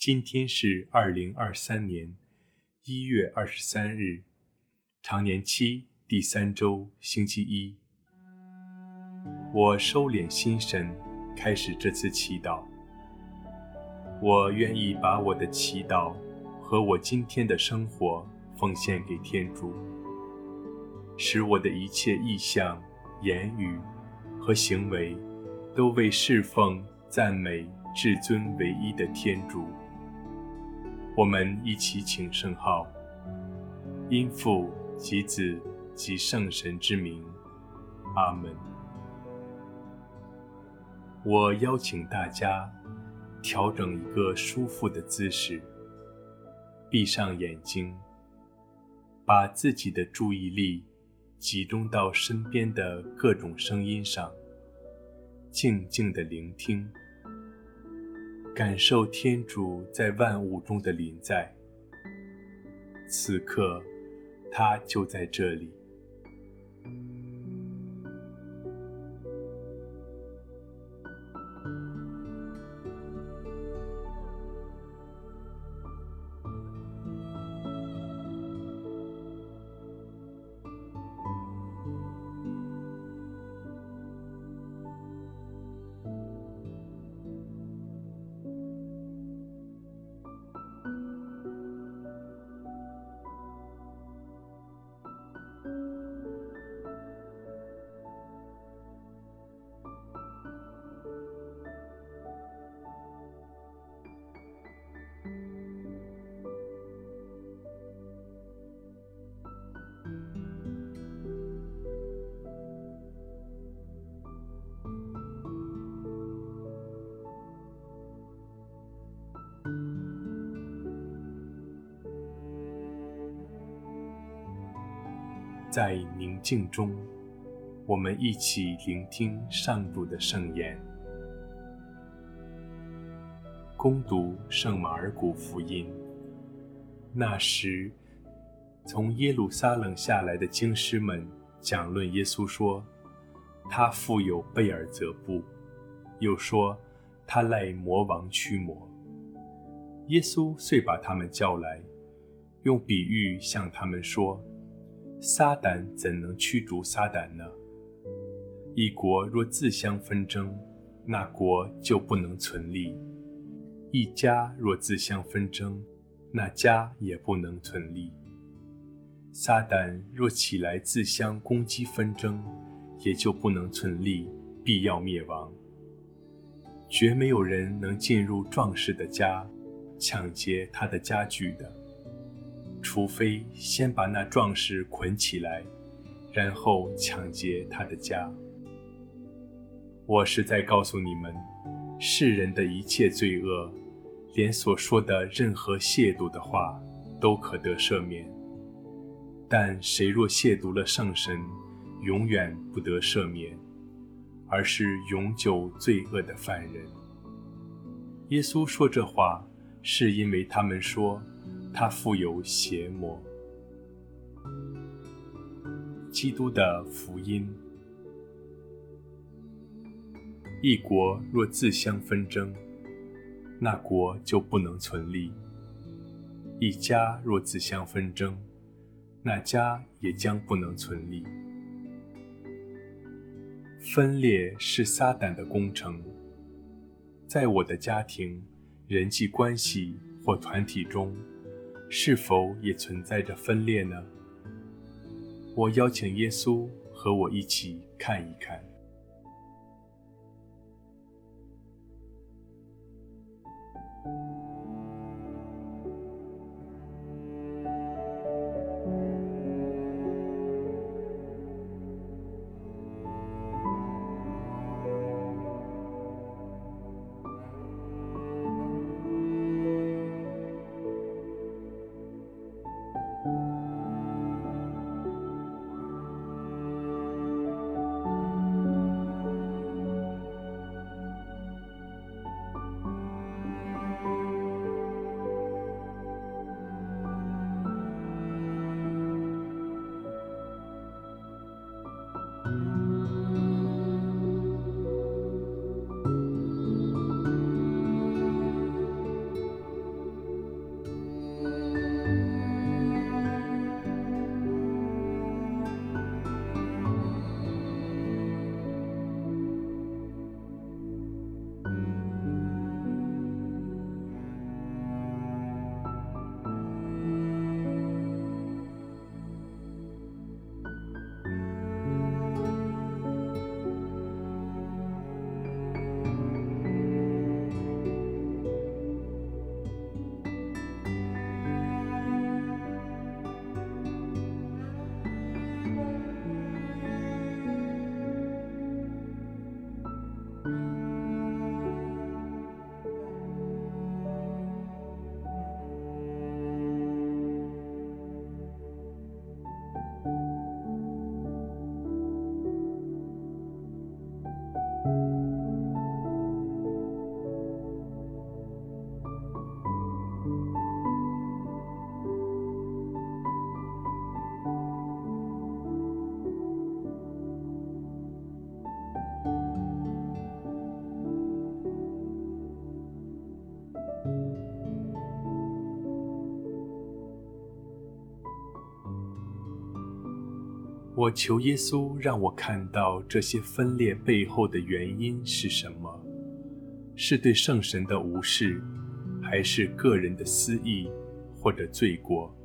今天是二零二三年一月二十三日，常年期第三周星期一。我收敛心神，开始这次祈祷。我愿意把我的祈祷和我今天的生活奉献给天主，使我的一切意向、言语和行为都为侍奉、赞美至尊唯一的天主。我们一起请圣号，因父及子及圣神之名，阿门。我邀请大家调整一个舒服的姿势，闭上眼睛，把自己的注意力集中到身边的各种声音上，静静地聆听。感受天主在万物中的临在，此刻，他就在这里。在宁静中，我们一起聆听上主的圣言。恭读圣马尔谷福音。那时，从耶路撒冷下来的经师们讲论耶稣说：“他富有贝尔泽布。”又说：“他赖魔王驱魔。”耶稣遂把他们叫来，用比喻向他们说。撒旦怎能驱逐撒旦呢？一国若自相纷争，那国就不能存立；一家若自相纷争，那家也不能存立。撒旦若起来自相攻击纷争，也就不能存立，必要灭亡。绝没有人能进入壮士的家，抢劫他的家具的。除非先把那壮士捆起来，然后抢劫他的家。我是在告诉你们，世人的一切罪恶，连所说的任何亵渎的话，都可得赦免。但谁若亵渎了圣神，永远不得赦免，而是永久罪恶的犯人。耶稣说这话，是因为他们说。他富有邪魔。基督的福音。一国若自相纷争，那国就不能存立；一家若自相纷争，那家也将不能存立。分裂是撒旦的工程。在我的家庭、人际关系或团体中。是否也存在着分裂呢？我邀请耶稣和我一起看一看。我求耶稣让我看到这些分裂背后的原因是什么？是对圣神的无视，还是个人的私意，或者罪过？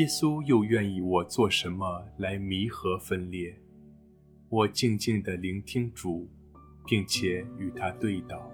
耶稣又愿意我做什么来弥合分裂？我静静地聆听主，并且与他对道。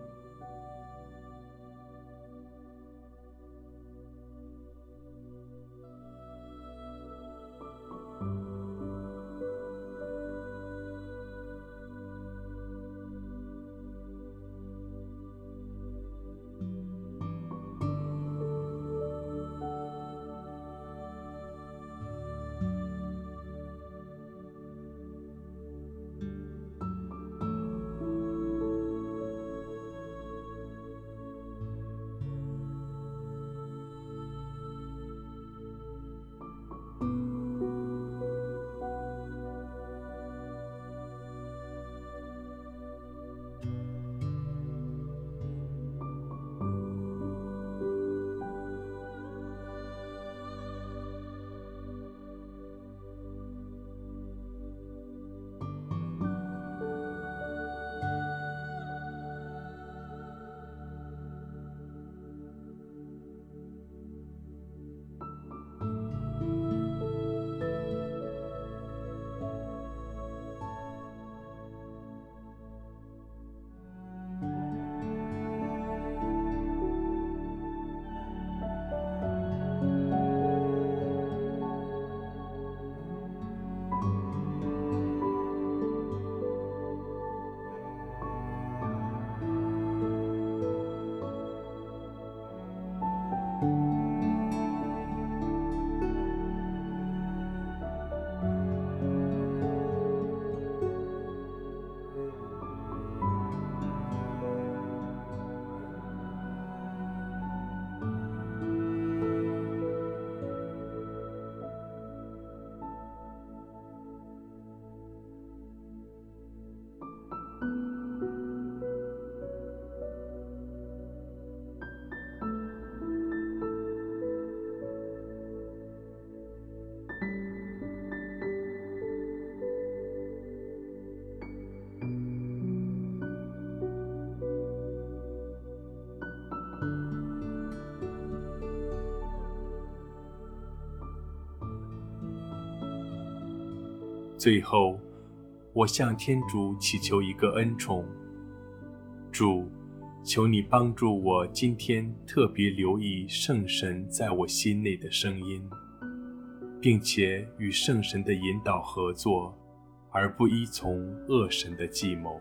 最后，我向天主祈求一个恩宠，主，求你帮助我今天特别留意圣神在我心内的声音，并且与圣神的引导合作，而不依从恶神的计谋。